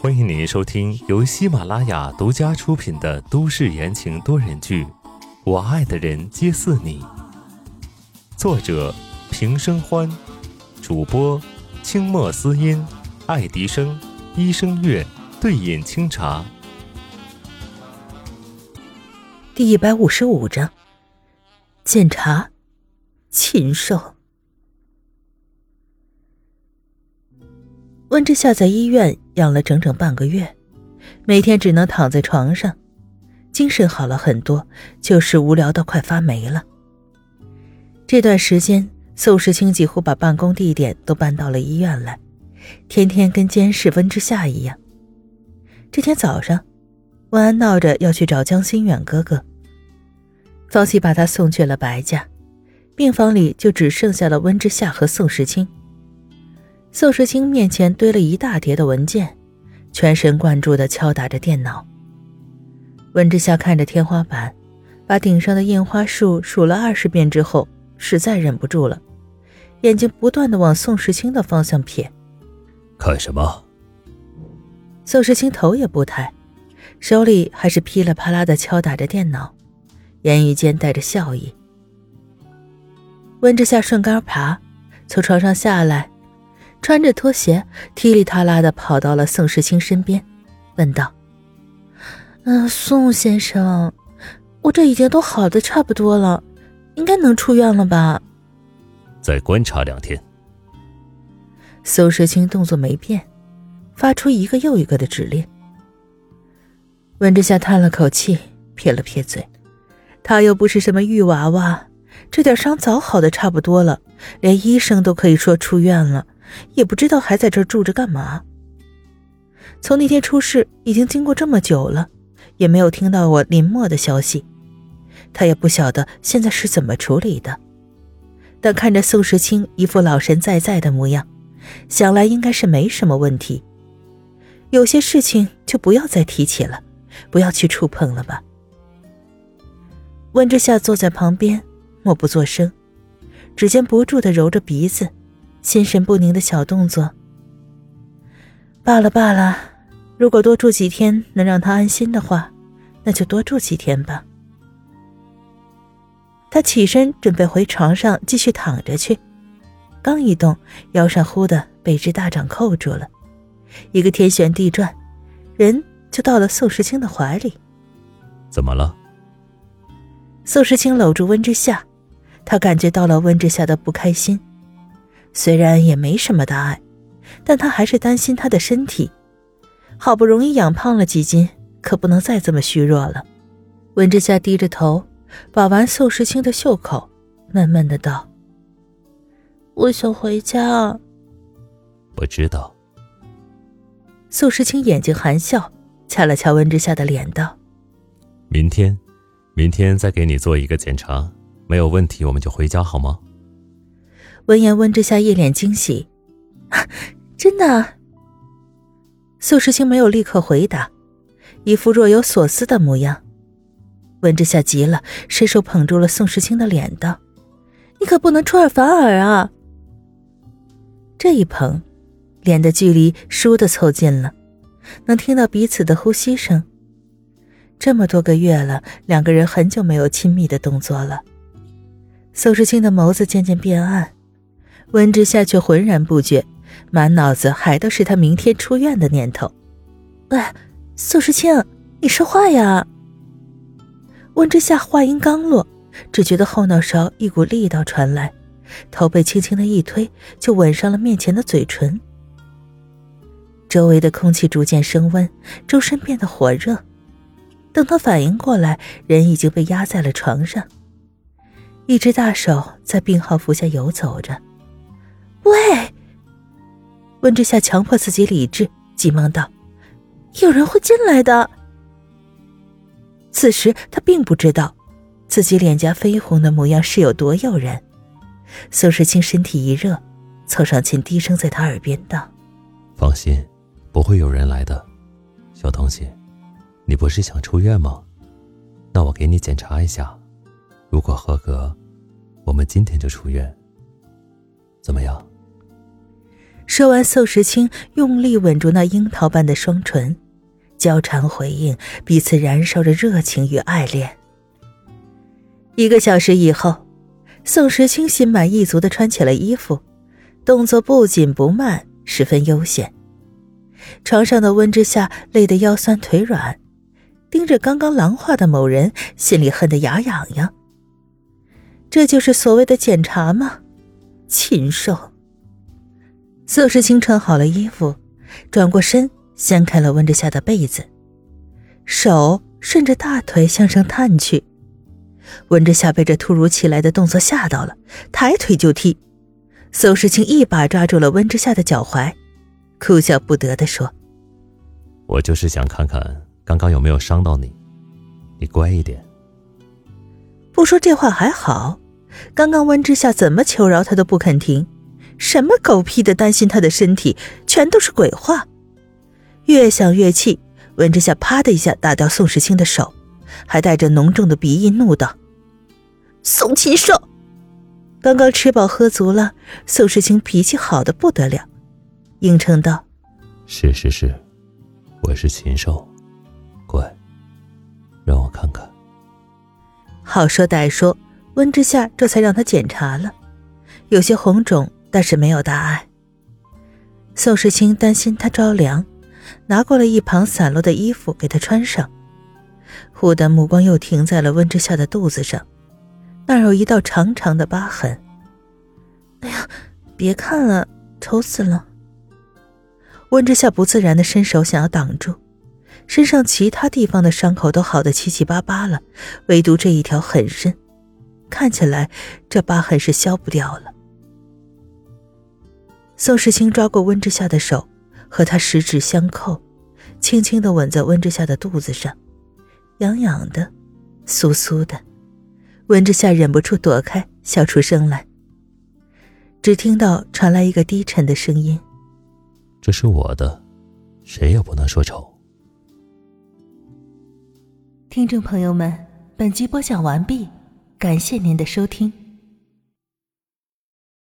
欢迎您收听由喜马拉雅独家出品的都市言情多人剧《我爱的人皆似你》，作者平生欢，主播清墨思音、爱迪生、一生月、对饮清茶。第一百五十五章，检查禽兽。温之夏在医院养了整整半个月，每天只能躺在床上，精神好了很多，就是无聊到快发霉了。这段时间，宋时清几乎把办公地点都搬到了医院来，天天跟监视温之夏一样。这天早上，温安闹着要去找江心远哥哥，方琦把他送去了白家，病房里就只剩下了温之夏和宋时清。宋时清面前堆了一大叠的文件，全神贯注地敲打着电脑。温之夏看着天花板，把顶上的印花数数了二十遍之后，实在忍不住了，眼睛不断地往宋时清的方向瞥。看什么？宋时清头也不抬，手里还是噼里啪啦地敲打着电脑，言语间带着笑意。温之夏顺杆爬，从床上下来。穿着拖鞋，踢里踏拉的跑到了宋时清身边，问道：“嗯，宋先生，我这已经都好的差不多了，应该能出院了吧？”再观察两天。宋时清动作没变，发出一个又一个的指令。温之夏叹了口气，撇了撇嘴，他又不是什么玉娃娃，这点伤早好的差不多了，连医生都可以说出院了。也不知道还在这儿住着干嘛。从那天出事已经经过这么久了，也没有听到我林墨的消息，他也不晓得现在是怎么处理的。但看着宋时清一副老神在在的模样，想来应该是没什么问题。有些事情就不要再提起了，不要去触碰了吧。温之夏坐在旁边，默不作声，指尖不住的揉着鼻子。心神不宁的小动作。罢了罢了，如果多住几天能让他安心的话，那就多住几天吧。他起身准备回床上继续躺着去，刚一动，腰上忽的被只大掌扣住了，一个天旋地转，人就到了宋时清的怀里。怎么了？宋时清搂住温之夏，他感觉到了温之夏的不开心。虽然也没什么大碍，但他还是担心他的身体。好不容易养胖了几斤，可不能再这么虚弱了。温之夏低着头，把玩宋时清的袖口，闷闷的道：“我想回家。”我知道。宋时清眼睛含笑，掐了掐温之夏的脸，道：“明天，明天再给你做一个检查，没有问题，我们就回家好吗？”闻言，温之夏一脸惊喜：“ 真的？”宋时清没有立刻回答，一副若有所思的模样。温之夏急了，伸手捧住了宋时清的脸，道：“你可不能出尔反尔啊！”这一捧，脸的距离倏地凑近了，能听到彼此的呼吸声。这么多个月了，两个人很久没有亲密的动作了。宋时清的眸子渐渐变暗。温之夏却浑然不觉，满脑子还都是他明天出院的念头。喂，宋时清，你说话呀！温之夏话音刚落，只觉得后脑勺一股力道传来，头被轻轻的一推，就吻上了面前的嘴唇。周围的空气逐渐升温，周身变得火热。等他反应过来，人已经被压在了床上，一只大手在病号服下游走着。喂！温之夏强迫自己理智，急忙道：“有人会进来的。”此时他并不知道，自己脸颊绯红的模样是有多诱人。宋时清身体一热，凑上前低声在他耳边道：“放心，不会有人来的。小东西，你不是想出院吗？那我给你检查一下，如果合格，我们今天就出院。怎么样？”说完，宋时清用力吻住那樱桃般的双唇，交缠回应，彼此燃烧着热情与爱恋。一个小时以后，宋时清心满意足地穿起了衣服，动作不紧不慢，十分悠闲。床上的温之夏累得腰酸腿软，盯着刚刚狼化的某人，心里恨得牙痒痒。这就是所谓的检查吗？禽兽！宋时清穿好了衣服，转过身掀开了温之夏的被子，手顺着大腿向上探去。温之夏被这突如其来的动作吓到了，抬腿就踢。宋时清一把抓住了温之夏的脚踝。哭笑不得地说：“我就是想看看刚刚有没有伤到你，你乖一点。”不说这话还好，刚刚温之夏怎么求饶他都不肯停，什么狗屁的担心他的身体，全都是鬼话。越想越气，温之夏啪的一下打掉宋时清的手，还带着浓重的鼻音怒道：“宋禽兽！”刚刚吃饱喝足了，宋时清脾气好的不得了。应承道：“是是是，我是禽兽，乖，让我看看。”好说歹说，温之夏这才让他检查了，有些红肿，但是没有大碍。宋时清担心他着凉，拿过了一旁散落的衣服给他穿上，忽的目光又停在了温之夏的肚子上，那儿有一道长长的疤痕。哎呀，别看了，丑死了！温之夏不自然的伸手想要挡住，身上其他地方的伤口都好的七七八八了，唯独这一条很深，看起来这疤痕是消不掉了。宋时清抓过温之夏的手，和他十指相扣，轻轻的吻在温之夏的肚子上，痒痒的，酥酥的。温之夏忍不住躲开，笑出声来。只听到传来一个低沉的声音。这是我的，谁也不能说丑。听众朋友们，本集播讲完毕，感谢您的收听。